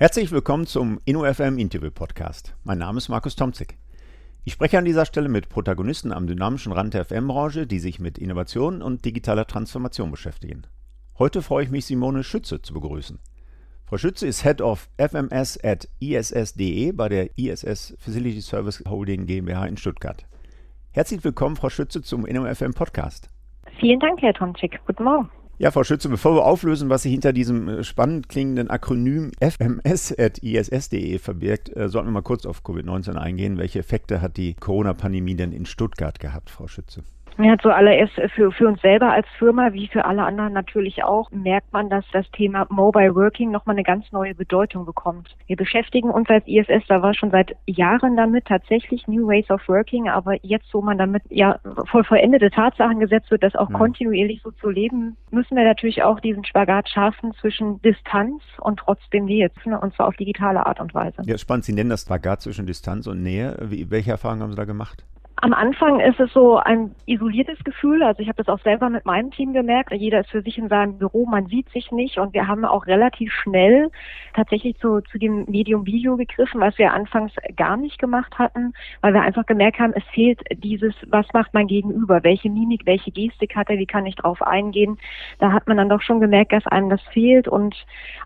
Herzlich willkommen zum InnoFM Interview Podcast. Mein Name ist Markus Tomzig. Ich spreche an dieser Stelle mit Protagonisten am dynamischen Rand der FM-Branche, die sich mit Innovation und digitaler Transformation beschäftigen. Heute freue ich mich, Simone Schütze zu begrüßen. Frau Schütze ist Head of FMS at ISS.de bei der ISS Facility Service Holding GmbH in Stuttgart. Herzlich willkommen, Frau Schütze, zum InnoFM Podcast. Vielen Dank, Herr Tomzig. Guten Morgen. Ja, Frau Schütze, bevor wir auflösen, was sich hinter diesem äh, spannend klingenden Akronym fms.iss.de verbirgt, äh, sollten wir mal kurz auf Covid-19 eingehen. Welche Effekte hat die Corona-Pandemie denn in Stuttgart gehabt, Frau Schütze? Ja, zuallererst für, für uns selber als Firma, wie für alle anderen natürlich auch, merkt man, dass das Thema Mobile Working nochmal eine ganz neue Bedeutung bekommt. Wir beschäftigen uns als ISS, da war schon seit Jahren damit tatsächlich New Ways of Working, aber jetzt, wo man damit ja voll vollendete Tatsachen gesetzt wird, das auch ja. kontinuierlich so zu leben, müssen wir natürlich auch diesen Spagat schaffen zwischen Distanz und trotzdem Nähe, und zwar auf digitale Art und Weise. Ja, spannend. Sie nennen das Spagat zwischen Distanz und Nähe. Wie, welche Erfahrungen haben Sie da gemacht? Am Anfang ist es so ein isoliertes Gefühl. Also ich habe das auch selber mit meinem Team gemerkt. Jeder ist für sich in seinem Büro, man sieht sich nicht und wir haben auch relativ schnell tatsächlich zu, zu dem Medium Video gegriffen, was wir anfangs gar nicht gemacht hatten, weil wir einfach gemerkt haben, es fehlt dieses, was macht mein Gegenüber, welche Mimik, welche Gestik hat er, wie kann ich drauf eingehen. Da hat man dann doch schon gemerkt, dass einem das fehlt und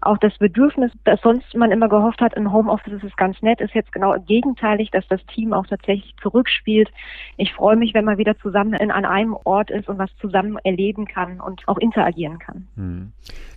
auch das Bedürfnis, das sonst man immer gehofft hat, im Homeoffice ist es ganz nett, ist jetzt genau gegenteilig, dass das Team auch tatsächlich zurückspielt ich freue mich, wenn man wieder zusammen in, an einem Ort ist und was zusammen erleben kann und auch interagieren kann. Hm.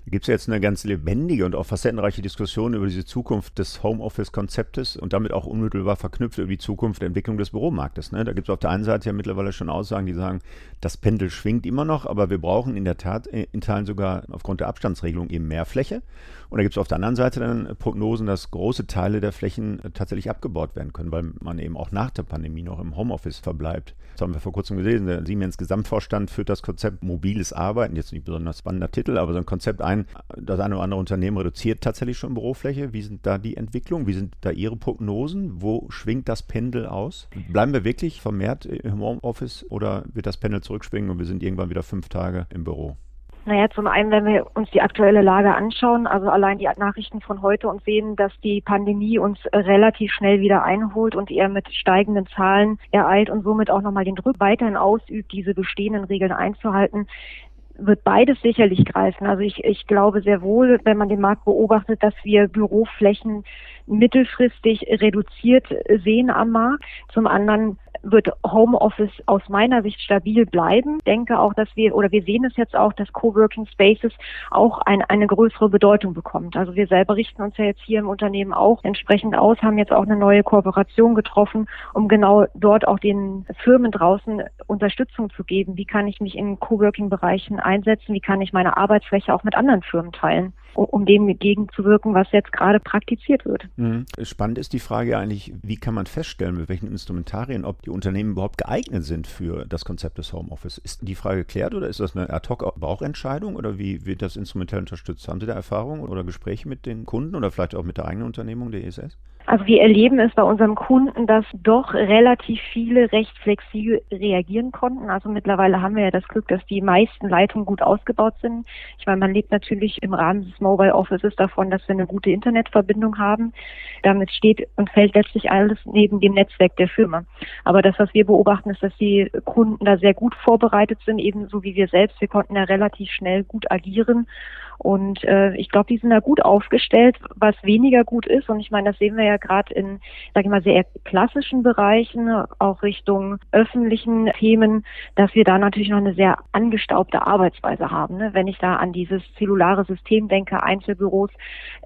Da gibt es jetzt eine ganz lebendige und auch facettenreiche Diskussion über diese Zukunft des Homeoffice-Konzeptes und damit auch unmittelbar verknüpft über die Zukunft der Entwicklung des Büromarktes. Ne? Da gibt es auf der einen Seite ja mittlerweile schon Aussagen, die sagen, das Pendel schwingt immer noch, aber wir brauchen in der Tat in Teilen sogar aufgrund der Abstandsregelung eben mehr Fläche. Und da gibt es auf der anderen Seite dann Prognosen, dass große Teile der Flächen tatsächlich abgebaut werden können, weil man eben auch nach der Pandemie noch im Homeoffice verbleibt. Das haben wir vor kurzem gesehen. Der Siemens Gesamtvorstand führt das Konzept mobiles Arbeiten, jetzt nicht besonders spannender Titel, aber so ein Konzept ein. Das eine oder andere Unternehmen reduziert tatsächlich schon Bürofläche. Wie sind da die Entwicklungen? Wie sind da Ihre Prognosen? Wo schwingt das Pendel aus? Bleiben wir wirklich vermehrt im Homeoffice oder wird das Pendel zurückschwingen und wir sind irgendwann wieder fünf Tage im Büro? Naja, zum einen, wenn wir uns die aktuelle Lage anschauen, also allein die Nachrichten von heute und sehen, dass die Pandemie uns relativ schnell wieder einholt und eher mit steigenden Zahlen ereilt und somit auch nochmal den Druck weiterhin ausübt, diese bestehenden Regeln einzuhalten, wird beides sicherlich greifen. Also ich, ich glaube sehr wohl, wenn man den Markt beobachtet, dass wir Büroflächen mittelfristig reduziert sehen am Markt. Zum anderen wird Homeoffice aus meiner Sicht stabil bleiben. Ich denke auch, dass wir, oder wir sehen es jetzt auch, dass Coworking Spaces auch ein, eine größere Bedeutung bekommt. Also wir selber richten uns ja jetzt hier im Unternehmen auch entsprechend aus, haben jetzt auch eine neue Kooperation getroffen, um genau dort auch den Firmen draußen Unterstützung zu geben. Wie kann ich mich in Coworking-Bereichen einsetzen? Wie kann ich meine Arbeitsfläche auch mit anderen Firmen teilen? Um dem entgegenzuwirken, was jetzt gerade praktiziert wird. Mhm. Spannend ist die Frage eigentlich, wie kann man feststellen, mit welchen Instrumentarien, ob die Unternehmen überhaupt geeignet sind für das Konzept des Homeoffice? Ist die Frage geklärt oder ist das eine Ad-Hoc-Bauchentscheidung oder wie wird das instrumentell unterstützt? Haben Sie da Erfahrungen oder Gespräche mit den Kunden oder vielleicht auch mit der eigenen Unternehmung der ESS? Also wir erleben es bei unserem Kunden, dass doch relativ viele recht flexibel reagieren konnten. Also mittlerweile haben wir ja das Glück, dass die meisten Leitungen gut ausgebaut sind. Ich meine, man lebt natürlich im Rahmen des Mobile Offices davon, dass wir eine gute Internetverbindung haben. Damit steht und fällt letztlich alles neben dem Netzwerk der Firma. Aber das, was wir beobachten, ist, dass die Kunden da sehr gut vorbereitet sind, ebenso wie wir selbst. Wir konnten da relativ schnell gut agieren und äh, ich glaube, die sind da gut aufgestellt, was weniger gut ist. Und ich meine, das sehen wir ja gerade in, sage ich mal, sehr klassischen Bereichen, auch Richtung öffentlichen Themen, dass wir da natürlich noch eine sehr angestaubte Arbeitsweise haben. Ne? Wenn ich da an dieses zellulare System denke, Einzelbüros,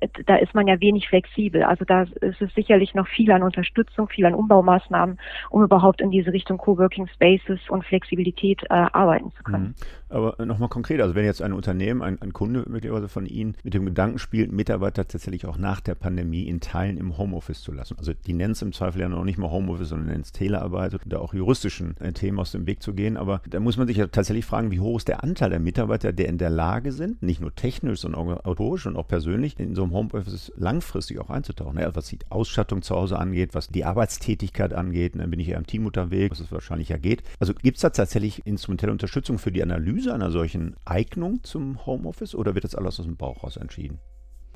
äh, da ist man ja wenig flexibel. Also da ist es sicherlich noch viel an Unterstützung, viel an Umbaumaßnahmen, um überhaupt in diese Richtung Coworking Spaces und Flexibilität äh, arbeiten zu können. Aber nochmal konkret, also wenn jetzt ein Unternehmen, ein, ein Kunde möglicherweise von Ihnen mit dem Gedanken spielt, Mitarbeiter tatsächlich auch nach der Pandemie in Teilen im Homeoffice zu lassen. Also die nennen es im Zweifel ja noch nicht mal Homeoffice, sondern nennen es Telearbeit und da auch juristischen äh, Themen aus dem Weg zu gehen. Aber da muss man sich ja tatsächlich fragen, wie hoch ist der Anteil der Mitarbeiter, der in der Lage sind, nicht nur technisch, sondern auch autorisch und auch persönlich in so einem Homeoffice langfristig auch einzutauchen. Ja, was die Ausstattung zu Hause angeht, was die Arbeitstätigkeit angeht, dann bin ich ja im Team unterwegs, was es wahrscheinlich ja geht. Also gibt es da tatsächlich instrumentelle Unterstützung für die Analyse Analyse einer solchen Eignung zum Homeoffice oder wird das alles aus dem Bauch raus entschieden?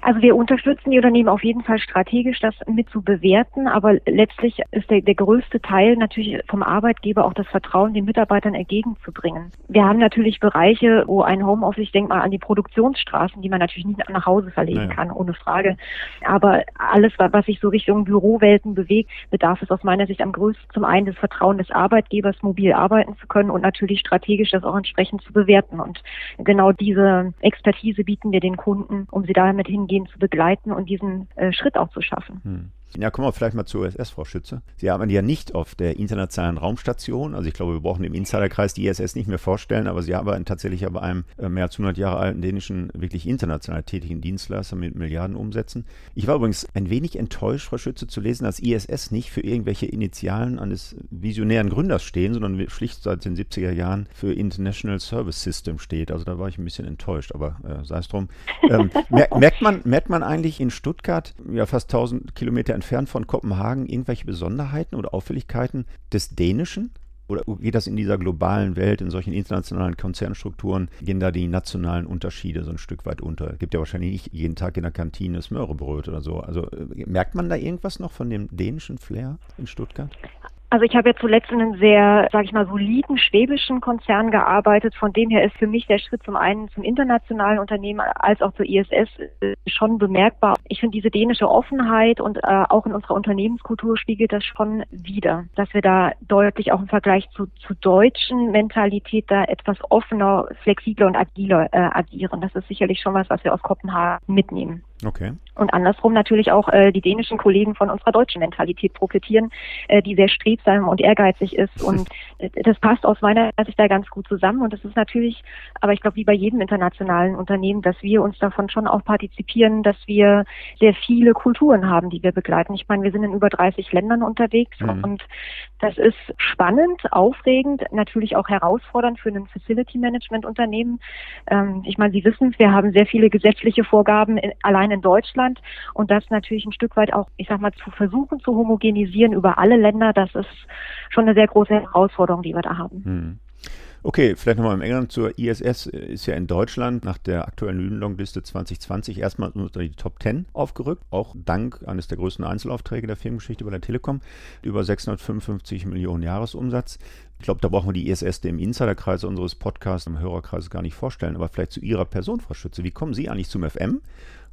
Also wir unterstützen die Unternehmen auf jeden Fall strategisch, das mit zu bewerten, aber letztlich ist der, der größte Teil natürlich vom Arbeitgeber auch das Vertrauen den Mitarbeitern entgegenzubringen. Wir haben natürlich Bereiche, wo ein Homeoffice, ich denke mal an die Produktionsstraßen, die man natürlich nicht nach Hause verlegen naja. kann, ohne Frage. Aber alles, was sich so Richtung Bürowelten bewegt, bedarf es aus meiner Sicht am größten zum einen des Vertrauen des Arbeitgebers, mobil arbeiten zu können und natürlich strategisch das auch entsprechend zu bewerten. Und genau diese Expertise bieten wir den Kunden, um sie damit hingehen dahingehend zu begleiten und diesen äh, Schritt auch zu schaffen. Hm. Ja, kommen wir vielleicht mal zur ISS, Frau Schütze. Sie haben ja nicht auf der internationalen Raumstation, also ich glaube, wir brauchen im Insiderkreis die ISS nicht mehr vorstellen, aber Sie haben tatsächlich aber einem äh, mehr als 100 Jahre alten dänischen, wirklich international tätigen Dienstleister mit Milliarden Umsätzen. Ich war übrigens ein wenig enttäuscht, Frau Schütze, zu lesen, dass ISS nicht für irgendwelche Initialen eines visionären Gründers stehen, sondern schlicht seit den 70er Jahren für International Service System steht. Also da war ich ein bisschen enttäuscht, aber äh, sei es drum. Ähm, merkt, man, merkt man eigentlich in Stuttgart, ja fast 1000 Kilometer entfernt von Kopenhagen irgendwelche Besonderheiten oder Auffälligkeiten des Dänischen? Oder geht das in dieser globalen Welt, in solchen internationalen Konzernstrukturen, gehen da die nationalen Unterschiede so ein Stück weit unter? Gibt ja wahrscheinlich nicht jeden Tag in der Kantine Smörrebröt oder so. Also äh, merkt man da irgendwas noch von dem dänischen Flair in Stuttgart? Also ich habe ja zuletzt in einem sehr, sage ich mal, soliden schwäbischen Konzern gearbeitet. Von dem her ist für mich der Schritt zum einen zum internationalen Unternehmen als auch zur ISS schon bemerkbar. Ich finde diese dänische Offenheit und äh, auch in unserer Unternehmenskultur spiegelt das schon wieder, dass wir da deutlich auch im Vergleich zu, zu deutschen Mentalität da etwas offener, flexibler und agiler äh, agieren. Das ist sicherlich schon was, was wir aus Kopenhagen mitnehmen. Okay. Und andersrum natürlich auch äh, die dänischen Kollegen von unserer deutschen Mentalität profitieren, äh, die sehr strebsam und ehrgeizig ist. Und äh, das passt aus meiner Sicht da ganz gut zusammen. Und es ist natürlich, aber ich glaube, wie bei jedem internationalen Unternehmen, dass wir uns davon schon auch partizipieren, dass wir sehr viele Kulturen haben, die wir begleiten. Ich meine, wir sind in über 30 Ländern unterwegs mhm. und das ist spannend, aufregend, natürlich auch herausfordernd für ein Facility Management Unternehmen. Ähm, ich meine, Sie wissen, wir haben sehr viele gesetzliche Vorgaben in, allein in Deutschland und das natürlich ein Stück weit auch, ich sag mal, zu versuchen zu homogenisieren über alle Länder, das ist schon eine sehr große Herausforderung, die wir da haben. Hm. Okay, vielleicht nochmal im England zur ISS ist ja in Deutschland nach der aktuellen Lünenlong-Liste 2020 erstmal unter die Top 10 aufgerückt, auch dank eines der größten Einzelaufträge der Firmengeschichte bei der Telekom, über 655 Millionen Jahresumsatz. Ich glaube, da brauchen wir die ISS dem Insiderkreis unseres Podcasts, im Hörerkreis gar nicht vorstellen, aber vielleicht zu Ihrer Person, Frau Schütze. Wie kommen Sie eigentlich zum FM?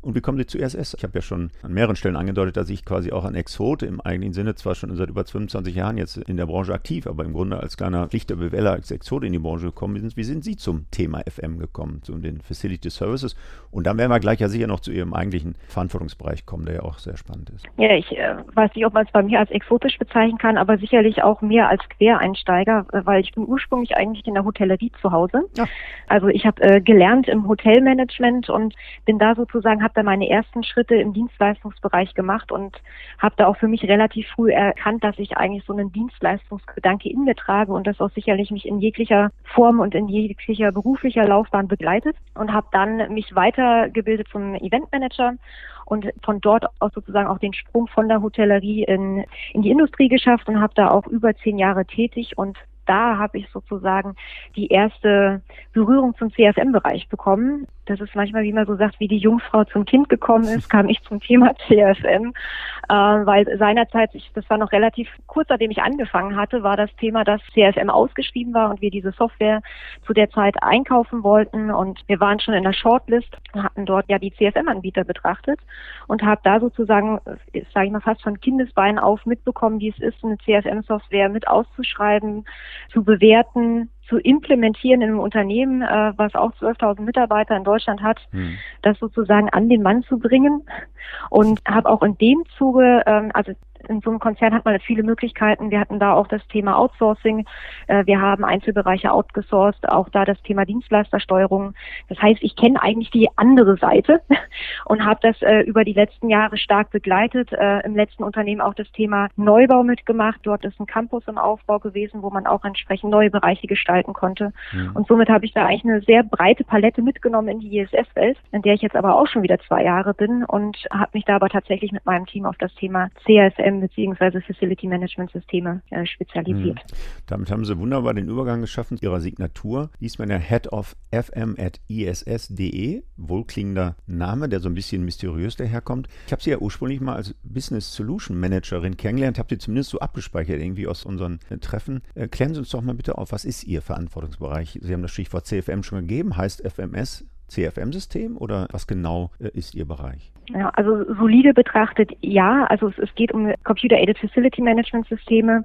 Und wie kommen Sie zu ISS? Ich habe ja schon an mehreren Stellen angedeutet, dass ich quasi auch ein Exot im eigenen Sinne, zwar schon seit über 25 Jahren jetzt in der Branche aktiv, aber im Grunde als kleiner Pflichterbeweller, als Exot in die Branche gekommen bin. Wie sind Sie zum Thema FM gekommen, zu den Facility Services? Und dann werden wir gleich ja sicher noch zu Ihrem eigentlichen Verantwortungsbereich kommen, der ja auch sehr spannend ist. Ja, ich äh, weiß nicht, ob man es bei mir als exotisch bezeichnen kann, aber sicherlich auch mehr als Quereinsteiger, weil ich bin ursprünglich eigentlich in der Hotellerie zu Hause. Ja. Also ich habe äh, gelernt im Hotelmanagement und bin da sozusagen, habe da meine ersten Schritte im Dienstleistungsbereich gemacht und habe da auch für mich relativ früh erkannt, dass ich eigentlich so einen Dienstleistungsgedanke in mir trage und das auch sicherlich mich in jeglicher Form und in jeglicher beruflicher Laufbahn begleitet und habe dann mich weitergebildet zum Eventmanager und von dort aus sozusagen auch den Sprung von der Hotellerie in, in die Industrie geschafft und habe da auch über zehn Jahre tätig und da habe ich sozusagen die erste Berührung zum CFM-Bereich bekommen. Das ist manchmal, wie man so sagt, wie die Jungfrau zum Kind gekommen ist, kam ich zum Thema CFM, äh, weil seinerzeit, ich, das war noch relativ kurz, nachdem ich angefangen hatte, war das Thema, dass CFM ausgeschrieben war und wir diese Software zu der Zeit einkaufen wollten. Und wir waren schon in der Shortlist, hatten dort ja die CFM-Anbieter betrachtet und habe da sozusagen, sage ich mal, fast von Kindesbeinen auf mitbekommen, wie es ist, eine CFM-Software mit auszuschreiben, zu bewerten, zu implementieren in einem Unternehmen, äh, was auch 12.000 Mitarbeiter in Deutschland hat, hm. das sozusagen an den Mann zu bringen. Und habe auch in dem Zuge, ähm, also in so einem Konzern hat man viele Möglichkeiten. Wir hatten da auch das Thema Outsourcing. Äh, wir haben Einzelbereiche outgesourced, auch da das Thema Dienstleistersteuerung. Das heißt, ich kenne eigentlich die andere Seite und habe das äh, über die letzten Jahre stark begleitet. Äh, Im letzten Unternehmen auch das Thema Neubau mitgemacht. Dort ist ein Campus im Aufbau gewesen, wo man auch entsprechend neue Bereiche gestalten konnte. Mhm. Und somit habe ich da eigentlich eine sehr breite Palette mitgenommen in die ISS-Welt, in der ich jetzt aber auch schon wieder zwei Jahre bin und habe mich da aber tatsächlich mit meinem Team auf das Thema CSM CFM bzw. Facility Management Systeme äh, spezialisiert. Mhm. Damit haben Sie wunderbar den Übergang geschaffen Ihrer Signatur. Liest man ja Head of FM at ISS.de, wohlklingender Name, der so ein bisschen mysteriös daherkommt. Ich habe Sie ja ursprünglich mal als Business Solution Managerin kennengelernt, habe Sie zumindest so abgespeichert irgendwie aus unseren äh, Treffen. Äh, klären Sie uns doch mal bitte auf, was ist Ihr Verantwortungsbereich? Sie haben das Stichwort CFM schon gegeben, heißt FMS CFM-System oder was genau äh, ist Ihr Bereich? Ja, also solide betrachtet ja. Also es, es geht um Computer-Aided Facility Management Systeme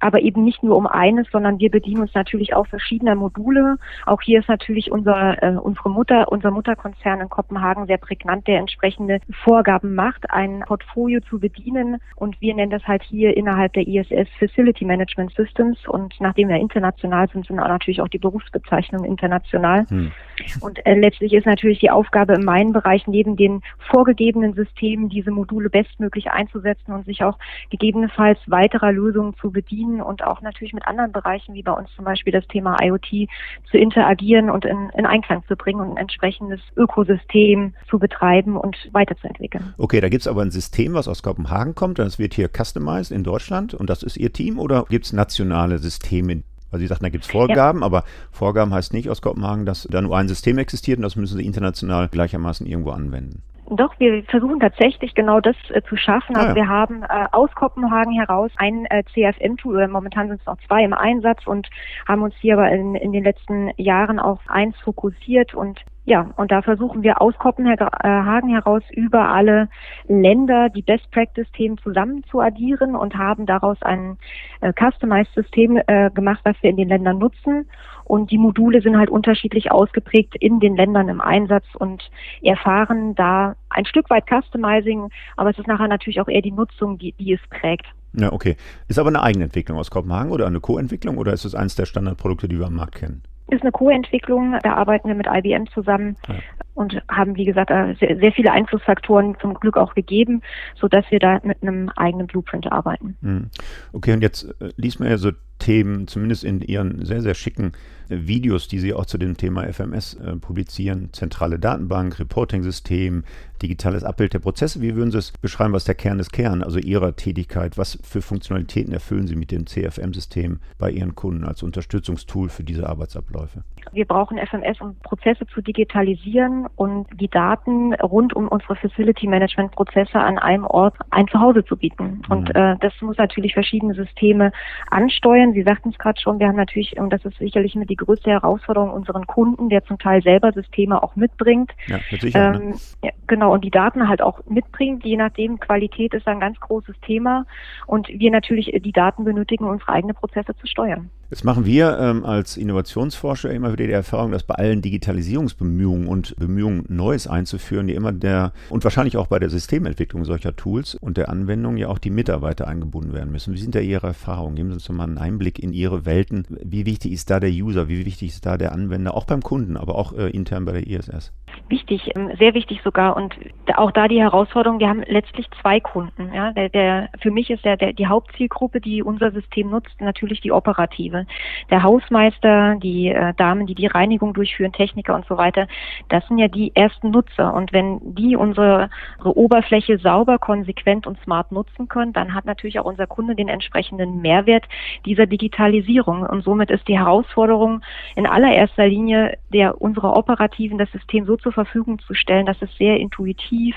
aber eben nicht nur um eines, sondern wir bedienen uns natürlich auch verschiedener Module. Auch hier ist natürlich unser, äh, unsere Mutter, unser Mutterkonzern in Kopenhagen sehr prägnant, der entsprechende Vorgaben macht, ein Portfolio zu bedienen. Und wir nennen das halt hier innerhalb der ISS Facility Management Systems. Und nachdem wir international sind, sind natürlich auch die Berufsbezeichnungen international. Hm. Und äh, letztlich ist natürlich die Aufgabe in meinen Bereich neben den vorgegebenen Systemen diese Module bestmöglich einzusetzen und sich auch gegebenenfalls weiterer Lösungen zu bedienen und auch natürlich mit anderen Bereichen, wie bei uns zum Beispiel das Thema IoT, zu interagieren und in, in Einklang zu bringen und ein entsprechendes Ökosystem zu betreiben und weiterzuentwickeln. Okay, da gibt es aber ein System, was aus Kopenhagen kommt, das wird hier customized in Deutschland und das ist Ihr Team oder gibt es nationale Systeme, weil Sie sagten, da gibt es Vorgaben, ja. aber Vorgaben heißt nicht aus Kopenhagen, dass da nur ein System existiert und das müssen Sie international gleichermaßen irgendwo anwenden. Doch, wir versuchen tatsächlich genau das äh, zu schaffen. Also ah, ja. wir haben äh, aus Kopenhagen heraus ein äh, CFM-Tool, momentan sind es noch zwei im Einsatz und haben uns hier aber in, in den letzten Jahren auf eins fokussiert und ja, und da versuchen wir aus Kopenhagen heraus über alle Länder die Best Practice-Themen zusammen zu addieren und haben daraus ein äh, Customized-System äh, gemacht, was wir in den Ländern nutzen. Und die Module sind halt unterschiedlich ausgeprägt in den Ländern im Einsatz und erfahren da ein Stück weit Customizing, aber es ist nachher natürlich auch eher die Nutzung, die, die es prägt. Ja, okay. Ist aber eine Eigenentwicklung aus Kopenhagen oder eine Co-Entwicklung oder ist es eines der Standardprodukte, die wir am Markt kennen? Ist eine Co-Entwicklung. Da arbeiten wir mit IBM zusammen ja. und haben, wie gesagt, sehr, sehr, viele Einflussfaktoren zum Glück auch gegeben, sodass wir da mit einem eigenen Blueprint arbeiten. Hm. Okay, und jetzt äh, liest man ja so Themen, zumindest in Ihren sehr, sehr schicken Videos, die Sie auch zu dem Thema FMS äh, publizieren, zentrale Datenbank, Reporting-System, digitales Abbild der Prozesse. Wie würden Sie es beschreiben, was der Kern ist Kern, also Ihrer Tätigkeit? Was für Funktionalitäten erfüllen Sie mit dem CFM-System bei Ihren Kunden als Unterstützungstool für diese Arbeitsabläufe? Wir brauchen FMS, um Prozesse zu digitalisieren und die Daten rund um unsere Facility Management Prozesse an einem Ort ein Zuhause zu bieten. Mhm. Und äh, das muss natürlich verschiedene Systeme ansteuern. Sie sagten es gerade schon, wir haben natürlich, und das ist sicherlich mit die größte Herausforderung unseren Kunden, der zum Teil selber Systeme auch mitbringt. Ja, sicher, ne? ähm, ne? ja, genau, und die Daten halt auch mitbringt. Je nachdem, Qualität ist ein ganz großes Thema. Und wir natürlich die Daten benötigen, um unsere eigenen Prozesse zu steuern. Jetzt machen wir ähm, als Innovationsforscher immer wieder die Erfahrung, dass bei allen Digitalisierungsbemühungen und Bemühungen, Neues einzuführen, die immer der und wahrscheinlich auch bei der Systementwicklung solcher Tools und der Anwendung ja auch die Mitarbeiter eingebunden werden müssen. Wie sind da Ihre Erfahrungen? Geben Sie uns mal einen Einblick in Ihre Welten. Wie wichtig ist da der User? Wie wichtig ist da der Anwender? Auch beim Kunden, aber auch äh, intern bei der ISS? Wichtig, ähm, sehr wichtig sogar. Und auch da die Herausforderung, wir haben letztlich zwei Kunden. Ja? Der, der, für mich ist der, der, die Hauptzielgruppe, die unser System nutzt, natürlich die operative. Der Hausmeister, die äh, Damen, die die Reinigung durchführen, Techniker und so weiter, das sind ja die ersten Nutzer. Und wenn die unsere, unsere Oberfläche sauber, konsequent und smart nutzen können, dann hat natürlich auch unser Kunde den entsprechenden Mehrwert dieser Digitalisierung. Und somit ist die Herausforderung in allererster Linie der unserer Operativen das System so zur Verfügung zu stellen, dass es sehr intuitiv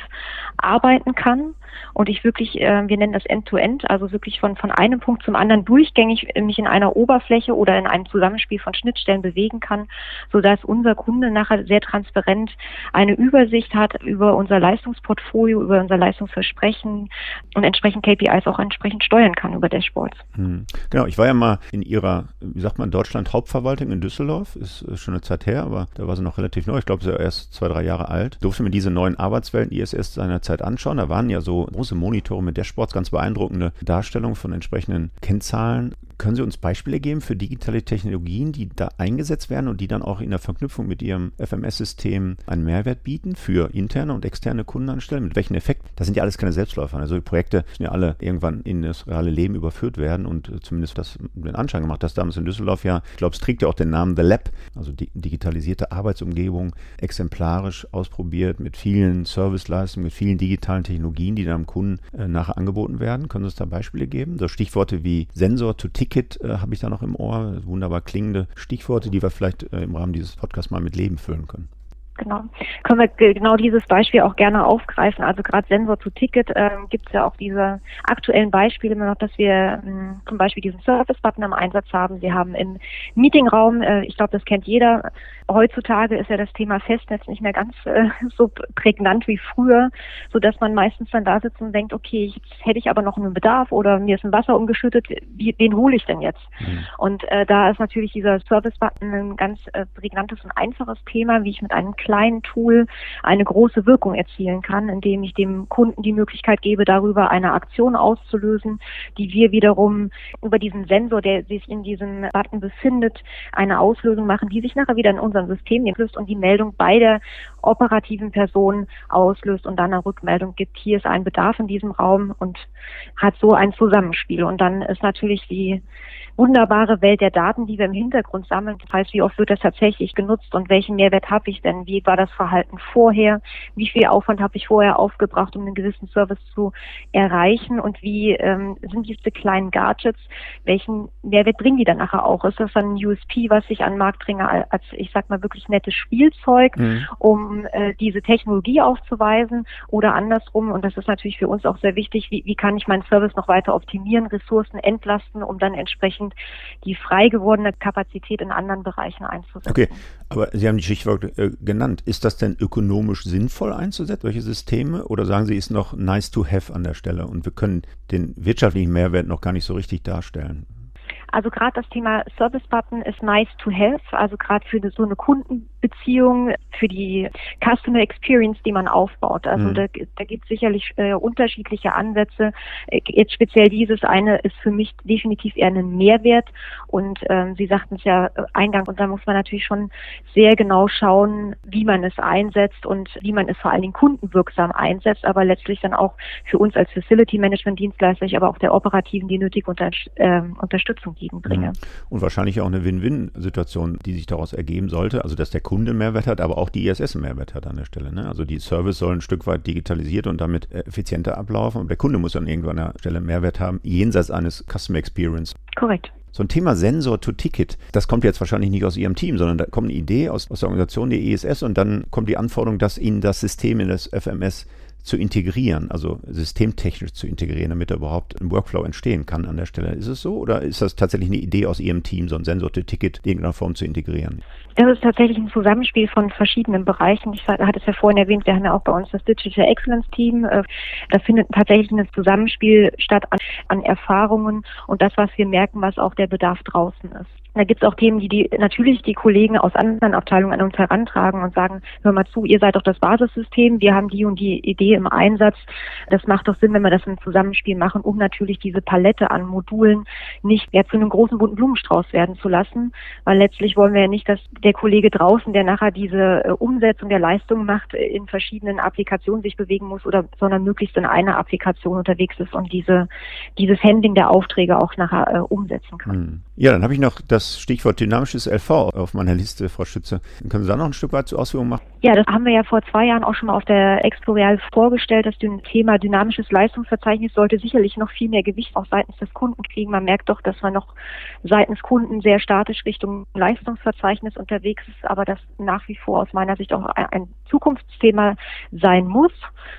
arbeiten kann und ich wirklich, äh, wir nennen das End-to-End, -End, also wirklich von, von einem Punkt zum anderen durchgängig mich in einer Oberfläche oder in einem Zusammenspiel von Schnittstellen bewegen kann, sodass unser Kunde nachher sehr transparent eine Übersicht hat über unser Leistungsportfolio, über unser Leistungsversprechen und entsprechend KPIs auch entsprechend steuern kann über Dashboards. Hm. Genau, ich war ja mal in Ihrer, wie sagt man, Deutschland Hauptverwaltung in Düsseldorf, ist, schon eine Zeit her, aber da war sie noch relativ neu, ich glaube, sie ist erst zwei, drei Jahre alt. Durfte mir diese neuen Arbeitswelten ISS seinerzeit anschauen, da waren ja so große Monitore mit Dashboards, ganz beeindruckende Darstellung von entsprechenden Kennzahlen. Können Sie uns Beispiele geben für digitale Technologien, die da eingesetzt werden und die dann auch in der Verknüpfung mit Ihrem FMS-System einen Mehrwert bieten für interne und externe Kundenanstellen? Mit welchen Effekten? Das sind ja alles keine Selbstläufer. Also die Projekte müssen ja alle irgendwann in das reale Leben überführt werden und zumindest das den Anschein gemacht, dass damals in Düsseldorf ja, ich glaube, es trägt ja auch den Namen The Lab, also die digitalisierte Arbeitsumgebung, exemplarisch exemplarisch ausprobiert mit vielen Serviceleistungen, mit vielen digitalen Technologien, die dann am Kunden äh, nachher angeboten werden. Können Sie uns da Beispiele geben? So Stichworte wie Sensor to Ticket äh, habe ich da noch im Ohr. Wunderbar klingende Stichworte, die wir vielleicht äh, im Rahmen dieses Podcasts mal mit Leben füllen können. Genau. Können wir genau dieses Beispiel auch gerne aufgreifen. Also gerade Sensor zu Ticket ähm, gibt es ja auch diese aktuellen Beispiele immer noch, dass wir ähm, zum Beispiel diesen Service-Button im Einsatz haben. Wir haben im Meetingraum, äh, ich glaube, das kennt jeder, heutzutage ist ja das Thema Festnetz nicht mehr ganz äh, so prägnant wie früher, so dass man meistens dann da sitzt und denkt, okay, jetzt hätte ich aber noch einen Bedarf oder mir ist ein Wasser umgeschüttet, wie, wen hole ich denn jetzt? Mhm. Und äh, da ist natürlich dieser Service-Button ein ganz äh, prägnantes und einfaches Thema, wie ich mit einem kleinen Tool eine große Wirkung erzielen kann, indem ich dem Kunden die Möglichkeit gebe, darüber eine Aktion auszulösen, die wir wiederum über diesen Sensor, der sich in diesem Button befindet, eine Auslösung machen, die sich nachher wieder in unserem System löst und die Meldung bei der operativen Person auslöst und dann eine Rückmeldung gibt, hier ist ein Bedarf in diesem Raum und hat so ein Zusammenspiel. Und dann ist natürlich die wunderbare Welt der Daten, die wir im Hintergrund sammeln. Das heißt, wie oft wird das tatsächlich genutzt und welchen Mehrwert habe ich denn? Wie war das Verhalten vorher? Wie viel Aufwand habe ich vorher aufgebracht, um einen gewissen Service zu erreichen? Und wie ähm, sind diese kleinen Gadgets? Welchen Mehrwert bringen die dann nachher auch? Ist das dann ein USP, was ich an den Markt bringe, als, ich sag mal, wirklich nettes Spielzeug, mhm. um äh, diese Technologie aufzuweisen? Oder andersrum, und das ist natürlich für uns auch sehr wichtig, wie, wie kann ich meinen Service noch weiter optimieren, Ressourcen entlasten, um dann entsprechend entsprechend die frei gewordene Kapazität in anderen Bereichen einzusetzen. Okay, aber Sie haben die Stichworte äh, genannt. Ist das denn ökonomisch sinnvoll einzusetzen, solche Systeme? Oder sagen Sie, ist noch nice to have an der Stelle und wir können den wirtschaftlichen Mehrwert noch gar nicht so richtig darstellen? Also gerade das Thema Service Button ist nice to have, also gerade für so eine Kundenbeziehung, für die Customer Experience, die man aufbaut. Also mhm. da, da gibt es sicherlich äh, unterschiedliche Ansätze. Äh, jetzt speziell dieses eine ist für mich definitiv eher ein Mehrwert und ähm, Sie sagten es ja äh, eingang und da muss man natürlich schon sehr genau schauen, wie man es einsetzt und wie man es vor allen Dingen kundenwirksam einsetzt, aber letztlich dann auch für uns als Facility Management Dienstleister, aber auch der operativen die nötige Unter äh, Unterstützung entgegenbringe. Mhm. Und wahrscheinlich auch eine Win-Win-Situation, die sich daraus ergeben sollte. Also, dass der Kunde Mehrwert hat, aber auch die ISS Mehrwert hat an der Stelle. Ne? Also, die Service soll ein Stück weit digitalisiert und damit effizienter ablaufen. Und der Kunde muss an irgendeiner Stelle Mehrwert haben, jenseits eines Customer Experience. Korrekt. So ein Thema Sensor to Ticket, das kommt jetzt wahrscheinlich nicht aus Ihrem Team, sondern da kommt eine Idee aus, aus der Organisation der ISS und dann kommt die Anforderung, dass Ihnen das System in das FMS zu integrieren, also systemtechnisch zu integrieren, damit da überhaupt ein Workflow entstehen kann an der Stelle. Ist es so oder ist das tatsächlich eine Idee aus Ihrem Team, so ein Sensor-to-Ticket in irgendeiner Form zu integrieren? Das ist tatsächlich ein Zusammenspiel von verschiedenen Bereichen. Ich hatte es ja vorhin erwähnt, wir haben ja auch bei uns das Digital Excellence Team. Äh, da findet tatsächlich ein Zusammenspiel statt an, an Erfahrungen und das, was wir merken, was auch der Bedarf draußen ist. Da gibt es auch Themen, die, die natürlich die Kollegen aus anderen Abteilungen an uns herantragen und sagen, hör mal zu, ihr seid doch das Basissystem, wir haben die und die Idee im Einsatz. Das macht doch Sinn, wenn wir das im Zusammenspiel machen, um natürlich diese Palette an Modulen nicht ja, zu einem großen bunten Blumenstrauß werden zu lassen. Weil letztlich wollen wir ja nicht, dass der Kollege draußen, der nachher diese äh, Umsetzung der Leistung macht, äh, in verschiedenen Applikationen sich bewegen muss oder sondern möglichst in einer Applikation unterwegs ist und diese dieses Handling der Aufträge auch nachher äh, umsetzen kann. Hm. Ja, dann habe ich noch das Stichwort dynamisches LV auf meiner Liste, Frau Schütze. Können Sie da noch ein Stück weit zur Ausführung machen? Ja, das haben wir ja vor zwei Jahren auch schon mal auf der Explorial vorgestellt. Das Thema dynamisches Leistungsverzeichnis sollte sicherlich noch viel mehr Gewicht auch seitens des Kunden kriegen. Man merkt doch, dass man noch seitens Kunden sehr statisch Richtung Leistungsverzeichnis unterwegs ist, aber das nach wie vor aus meiner Sicht auch ein Zukunftsthema sein muss,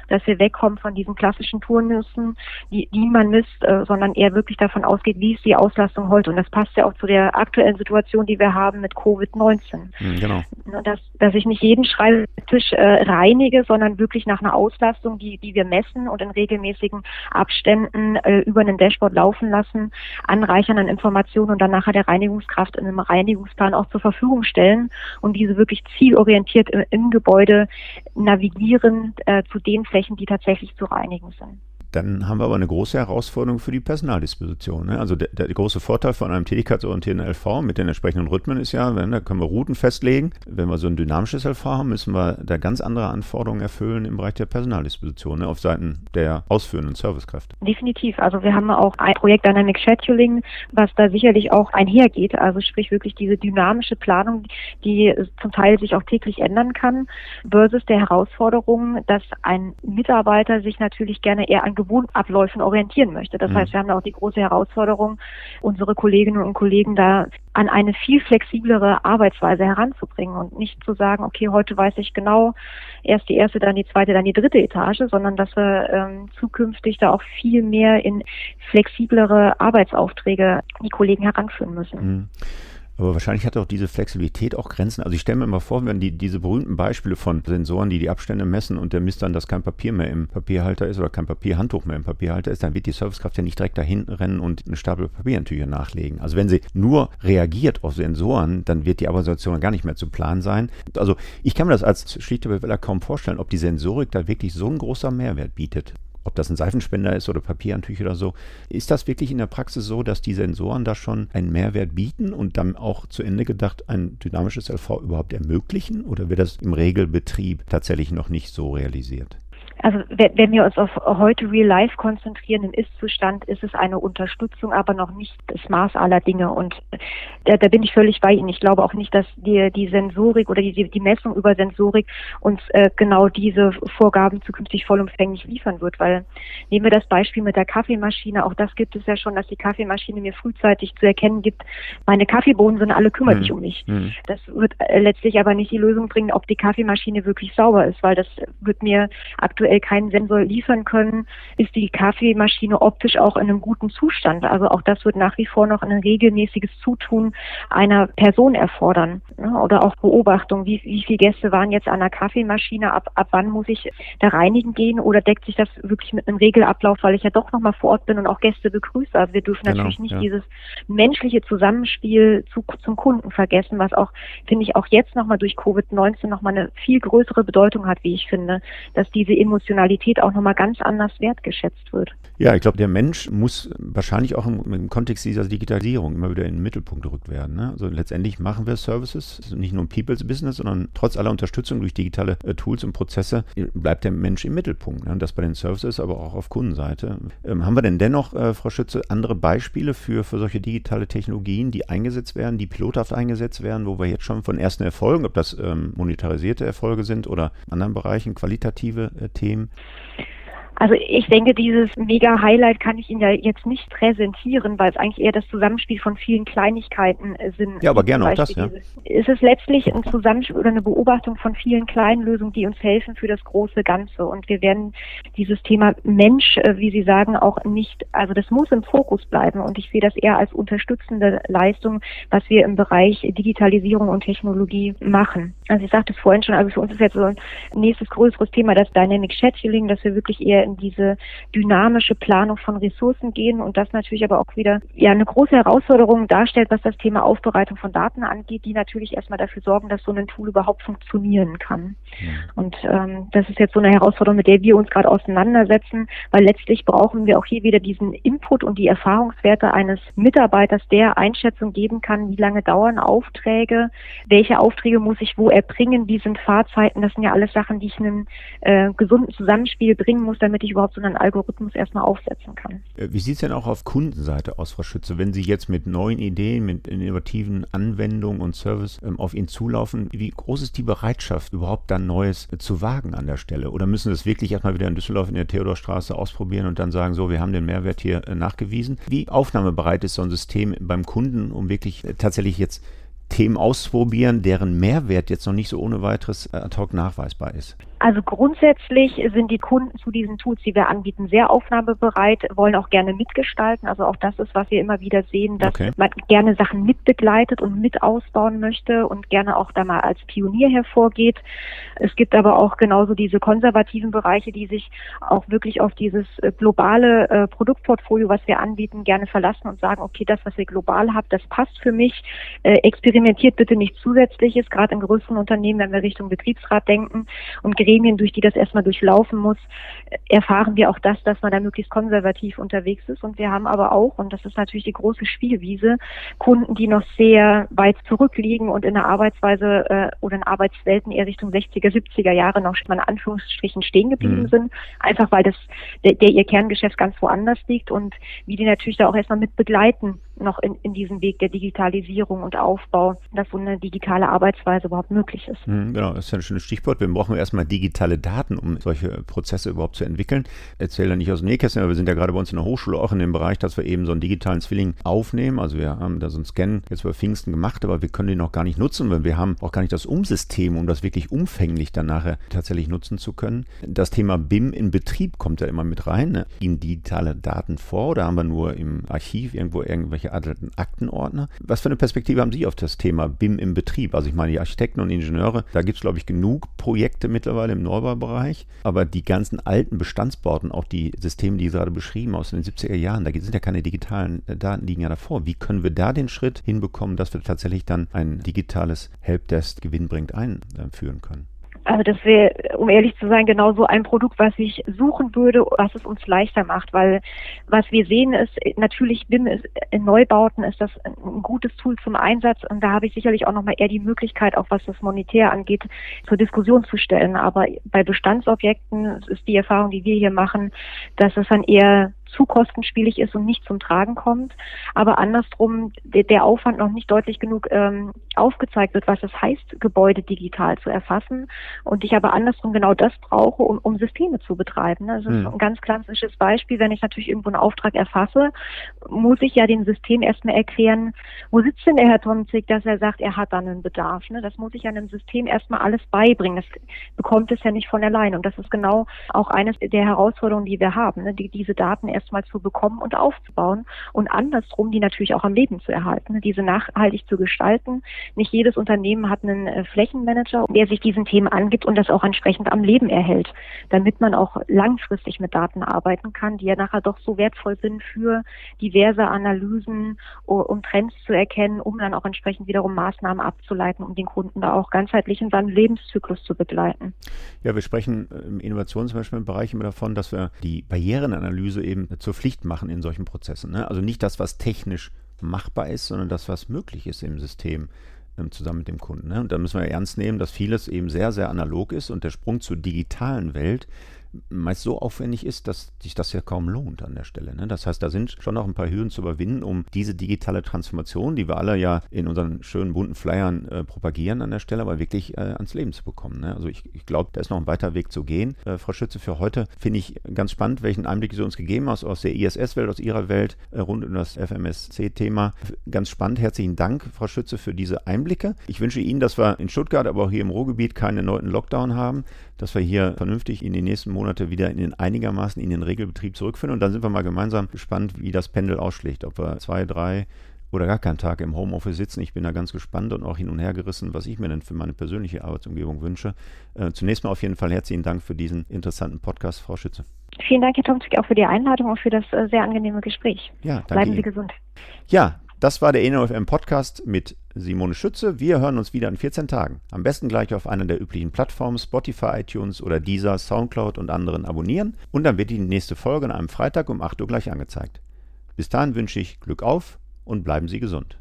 dass wir wegkommen von diesen klassischen Turnissen, die, die man misst, äh, sondern eher wirklich davon ausgeht, wie ist die Auslastung heute. Und das passt ja auch zu der aktuellen Situation, die wir haben mit Covid-19. Mhm, genau. Dass, dass ich nicht jeden Schreibtisch äh, reinige, sondern wirklich nach einer Auslastung, die, die wir messen und in regelmäßigen Abständen äh, über einen Dashboard laufen lassen, anreichern an Informationen und dann nachher der Reinigungskraft in einem Reinigungsplan auch zur Verfügung stellen und diese wirklich zielorientiert im, im Gebäude navigieren äh, zu den Flächen, die tatsächlich zu reinigen sind. Dann haben wir aber eine große Herausforderung für die Personaldisposition. Ne? Also der, der, große Vorteil von einem tätigkeitsorientierten LV mit den entsprechenden Rhythmen ist ja, wenn, da können wir Routen festlegen. Wenn wir so ein dynamisches LV haben, müssen wir da ganz andere Anforderungen erfüllen im Bereich der Personaldisposition ne? auf Seiten der ausführenden Servicekräfte. Definitiv. Also wir haben auch ein Projekt Dynamic Scheduling, was da sicherlich auch einhergeht. Also sprich wirklich diese dynamische Planung, die zum Teil sich auch täglich ändern kann, versus der Herausforderung, dass ein Mitarbeiter sich natürlich gerne eher an gewohnten Abläufen orientieren möchte. Das mhm. heißt, wir haben da auch die große Herausforderung, unsere Kolleginnen und Kollegen da an eine viel flexiblere Arbeitsweise heranzubringen und nicht zu sagen, okay, heute weiß ich genau, erst die erste, dann die zweite, dann die dritte Etage, sondern dass wir ähm, zukünftig da auch viel mehr in flexiblere Arbeitsaufträge die Kollegen heranführen müssen. Mhm. Aber wahrscheinlich hat auch diese Flexibilität auch Grenzen. Also ich stelle mir immer vor, wenn die, diese berühmten Beispiele von Sensoren, die die Abstände messen und der misst dann, dass kein Papier mehr im Papierhalter ist oder kein Papierhandtuch mehr im Papierhalter ist, dann wird die Servicekraft ja nicht direkt dahin rennen und eine Stapel Papiertücher nachlegen. Also wenn sie nur reagiert auf Sensoren, dann wird die Organisation gar nicht mehr zu planen sein. Also ich kann mir das als schlichter Beweller kaum vorstellen, ob die Sensorik da wirklich so ein großer Mehrwert bietet ob das ein Seifenspender ist oder Papierantücher oder so. Ist das wirklich in der Praxis so, dass die Sensoren da schon einen Mehrwert bieten und dann auch zu Ende gedacht ein dynamisches LV überhaupt ermöglichen? Oder wird das im Regelbetrieb tatsächlich noch nicht so realisiert? Also wenn wir uns auf heute Real Life konzentrieren, im Ist-Zustand ist es eine Unterstützung, aber noch nicht das Maß aller Dinge. Und da, da bin ich völlig bei Ihnen. Ich glaube auch nicht, dass die, die Sensorik oder die, die Messung über Sensorik uns äh, genau diese Vorgaben zukünftig vollumfänglich liefern wird. Weil nehmen wir das Beispiel mit der Kaffeemaschine, auch das gibt es ja schon, dass die Kaffeemaschine mir frühzeitig zu erkennen gibt, meine Kaffeebohnen sind alle, kümmert sich mhm. um mich. Mhm. Das wird äh, letztlich aber nicht die Lösung bringen, ob die Kaffeemaschine wirklich sauber ist, weil das wird mir aktuell aktuell keinen Sensor liefern können, ist die Kaffeemaschine optisch auch in einem guten Zustand. Also auch das wird nach wie vor noch ein regelmäßiges Zutun einer Person erfordern. Oder auch Beobachtung, wie, wie viele Gäste waren jetzt an der Kaffeemaschine, ab, ab wann muss ich da reinigen gehen oder deckt sich das wirklich mit einem Regelablauf, weil ich ja doch nochmal vor Ort bin und auch Gäste begrüße. Also wir dürfen genau, natürlich nicht ja. dieses menschliche Zusammenspiel zu, zum Kunden vergessen, was auch, finde ich, auch jetzt nochmal durch Covid-19 nochmal eine viel größere Bedeutung hat, wie ich finde, dass diese Emotionen Emotionalität auch nochmal ganz anders wertgeschätzt wird. Ja, ich glaube, der Mensch muss wahrscheinlich auch im, im, Kontext dieser Digitalisierung immer wieder in den Mittelpunkt gerückt werden. Ne? Also letztendlich machen wir Services, nicht nur ein People's Business, sondern trotz aller Unterstützung durch digitale äh, Tools und Prozesse bleibt der Mensch im Mittelpunkt. Ne? Und das bei den Services, aber auch auf Kundenseite. Ähm, haben wir denn dennoch, äh, Frau Schütze, andere Beispiele für, für solche digitale Technologien, die eingesetzt werden, die pilothaft eingesetzt werden, wo wir jetzt schon von ersten Erfolgen, ob das ähm, monetarisierte Erfolge sind oder anderen Bereichen qualitative äh, Themen, team? Also ich denke, dieses Mega-Highlight kann ich Ihnen ja jetzt nicht präsentieren, weil es eigentlich eher das Zusammenspiel von vielen Kleinigkeiten äh, sind. Ja, aber gerne auch das, ja. Ist es letztlich ein Zusammenspiel oder eine Beobachtung von vielen kleinen Lösungen, die uns helfen für das große Ganze. Und wir werden dieses Thema Mensch, äh, wie Sie sagen, auch nicht, also das muss im Fokus bleiben. Und ich sehe das eher als unterstützende Leistung, was wir im Bereich Digitalisierung und Technologie machen. Also ich sagte es vorhin schon, also für uns ist jetzt so ein nächstes größeres Thema das Dynamic Scheduling, dass wir wirklich eher in in diese dynamische Planung von Ressourcen gehen und das natürlich aber auch wieder ja eine große Herausforderung darstellt, was das Thema Aufbereitung von Daten angeht, die natürlich erstmal dafür sorgen, dass so ein Tool überhaupt funktionieren kann. Und ähm, das ist jetzt so eine Herausforderung, mit der wir uns gerade auseinandersetzen, weil letztlich brauchen wir auch hier wieder diesen Input und die Erfahrungswerte eines Mitarbeiters, der Einschätzung geben kann, wie lange dauern Aufträge, welche Aufträge muss ich wo erbringen, wie sind Fahrzeiten, das sind ja alles Sachen, die ich in einem äh, gesunden Zusammenspiel bringen muss, damit damit ich überhaupt so einen Algorithmus erstmal aufsetzen kann. Äh, wie sieht es denn auch auf Kundenseite aus, Frau Schütze, wenn Sie jetzt mit neuen Ideen, mit innovativen Anwendungen und Service ähm, auf ihn zulaufen? Wie groß ist die Bereitschaft, überhaupt dann Neues äh, zu wagen an der Stelle? Oder müssen Sie es wirklich erstmal wieder in Düsseldorf in der Theodorstraße ausprobieren und dann sagen, so, wir haben den Mehrwert hier äh, nachgewiesen? Wie aufnahmebereit ist so ein System beim Kunden, um wirklich tatsächlich jetzt Themen auszuprobieren, deren Mehrwert jetzt noch nicht so ohne weiteres ad hoc nachweisbar ist? Also grundsätzlich sind die Kunden zu diesen Tools, die wir anbieten, sehr aufnahmebereit, wollen auch gerne mitgestalten. Also auch das ist, was wir immer wieder sehen, dass okay. man gerne Sachen mitbegleitet und mit ausbauen möchte und gerne auch da mal als Pionier hervorgeht. Es gibt aber auch genauso diese konservativen Bereiche, die sich auch wirklich auf dieses äh, globale äh, Produktportfolio, was wir anbieten, gerne verlassen und sagen, okay, das, was ihr global habt, das passt für mich. Äh, experimentiert bitte nicht zusätzliches, gerade in größeren Unternehmen, wenn wir Richtung Betriebsrat denken und Gremien, durch die das erstmal durchlaufen muss, erfahren wir auch das, dass man da möglichst konservativ unterwegs ist. Und wir haben aber auch, und das ist natürlich die große Spielwiese, Kunden, die noch sehr weit zurückliegen und in der Arbeitsweise äh, oder in Arbeitswelten eher Richtung 60er, 70er Jahre noch mal in Anführungsstrichen stehen geblieben mhm. sind, einfach weil das der, der ihr Kerngeschäft ganz woanders liegt und wie die natürlich da auch erstmal mit begleiten noch in, in diesem Weg der Digitalisierung und Aufbau, dass so eine digitale Arbeitsweise überhaupt möglich ist. Mhm, genau, das ist ja ein schönes Stichwort. Wir brauchen erstmal digitale Daten, um solche Prozesse überhaupt zu entwickeln. Erzähle da nicht aus dem Nähkästchen, aber wir sind ja gerade bei uns in der Hochschule auch in dem Bereich, dass wir eben so einen digitalen Zwilling aufnehmen. Also wir haben da so einen Scan jetzt bei Pfingsten gemacht, aber wir können den noch gar nicht nutzen, weil wir haben auch gar nicht das Umsystem, um das wirklich umfänglich dann nachher tatsächlich nutzen zu können. Das Thema BIM in Betrieb kommt ja immer mit rein. Ne? Liegen digitale Daten vor oder haben wir nur im Archiv irgendwo irgendwelche Aktenordner? Was für eine Perspektive haben Sie auf das Thema BIM im Betrieb? Also ich meine, die Architekten und Ingenieure, da gibt es, glaube ich, genug Projekte mittlerweile im Neubaubereich, aber die ganzen alten Bestandsbauten, auch die Systeme, die Sie gerade beschrieben aus den 70er Jahren, da sind ja keine digitalen äh, Daten, liegen ja davor. Wie können wir da den Schritt hinbekommen, dass wir tatsächlich dann ein digitales Helpdesk gewinnbringend einführen können? Also das wäre, um ehrlich zu sein, genau so ein Produkt, was ich suchen würde, was es uns leichter macht, weil was wir sehen ist, natürlich BIM ist, in Neubauten ist das ein gutes Tool zum Einsatz und da habe ich sicherlich auch nochmal eher die Möglichkeit, auch was das Monetär angeht, zur Diskussion zu stellen. Aber bei Bestandsobjekten ist die Erfahrung, die wir hier machen, dass es dann eher zu kostenspielig ist und nicht zum Tragen kommt. Aber andersrum der, Aufwand noch nicht deutlich genug ähm, aufgezeigt wird, was es heißt, Gebäude digital zu erfassen. Und ich aber andersrum genau das brauche, um, um Systeme zu betreiben. Das ist mhm. ein ganz klassisches Beispiel. Wenn ich natürlich irgendwo einen Auftrag erfasse, muss ich ja dem System erstmal erklären, wo sitzt denn der Herr Tomzig, dass er sagt, er hat dann einen Bedarf. Ne? Das muss ich einem System erstmal alles beibringen. Das bekommt es ja nicht von allein. Und das ist genau auch eines der Herausforderungen, die wir haben, ne? die, diese Daten erst erstmal zu bekommen und aufzubauen und andersrum die natürlich auch am Leben zu erhalten, diese nachhaltig zu gestalten. Nicht jedes Unternehmen hat einen äh, Flächenmanager, der sich diesen Themen angibt und das auch entsprechend am Leben erhält, damit man auch langfristig mit Daten arbeiten kann, die ja nachher doch so wertvoll sind für diverse Analysen, um Trends zu erkennen, um dann auch entsprechend wiederum Maßnahmen abzuleiten, um den Kunden da auch ganzheitlich in seinem Lebenszyklus zu begleiten. Ja, wir sprechen im Innovationsmanagement-Bereich immer davon, dass wir die Barrierenanalyse eben zur Pflicht machen in solchen Prozessen. Ne? Also nicht das, was technisch machbar ist, sondern das, was möglich ist im System ähm, zusammen mit dem Kunden. Ne? Und da müssen wir ernst nehmen, dass vieles eben sehr, sehr analog ist und der Sprung zur digitalen Welt meist so aufwendig ist, dass sich das ja kaum lohnt an der Stelle. Ne? Das heißt, da sind schon noch ein paar Hürden zu überwinden, um diese digitale Transformation, die wir alle ja in unseren schönen bunten Flyern äh, propagieren an der Stelle, aber wirklich äh, ans Leben zu bekommen. Ne? Also ich, ich glaube, da ist noch ein weiter Weg zu gehen. Äh, Frau Schütze, für heute finde ich ganz spannend, welchen Einblick Sie uns gegeben haben aus, der ISS-Welt, aus Ihrer Welt äh, rund um das FMSC-Thema. Ganz spannend. Herzlichen Dank, Frau Schütze, für diese Einblicke. Ich wünsche Ihnen, dass wir in Stuttgart, aber auch hier im Ruhrgebiet keinen erneuten Lockdown haben, dass wir hier vernünftig in den nächsten Monate wieder in den einigermaßen in den Regelbetrieb zurückfinden. Und dann sind wir mal gemeinsam gespannt, wie das Pendel ausschlägt. Ob wir zwei, drei oder gar keinen Tag im Homeoffice sitzen. Ich bin da ganz gespannt und auch hin und her gerissen, was ich mir denn für meine persönliche Arbeitsumgebung wünsche. Äh, zunächst mal auf jeden Fall herzlichen Dank für diesen interessanten Podcast, Frau Schütze. Vielen Dank, Herr Tomczyk, auch für die Einladung und für das äh, sehr angenehme Gespräch. Ja, danke Bleiben Ihnen. Sie gesund. Ja, das war der ENOFM Podcast mit Simone Schütze. Wir hören uns wieder in 14 Tagen. Am besten gleich auf einer der üblichen Plattformen Spotify, iTunes oder Deezer, Soundcloud und anderen abonnieren. Und dann wird die nächste Folge an einem Freitag um 8 Uhr gleich angezeigt. Bis dahin wünsche ich Glück auf und bleiben Sie gesund.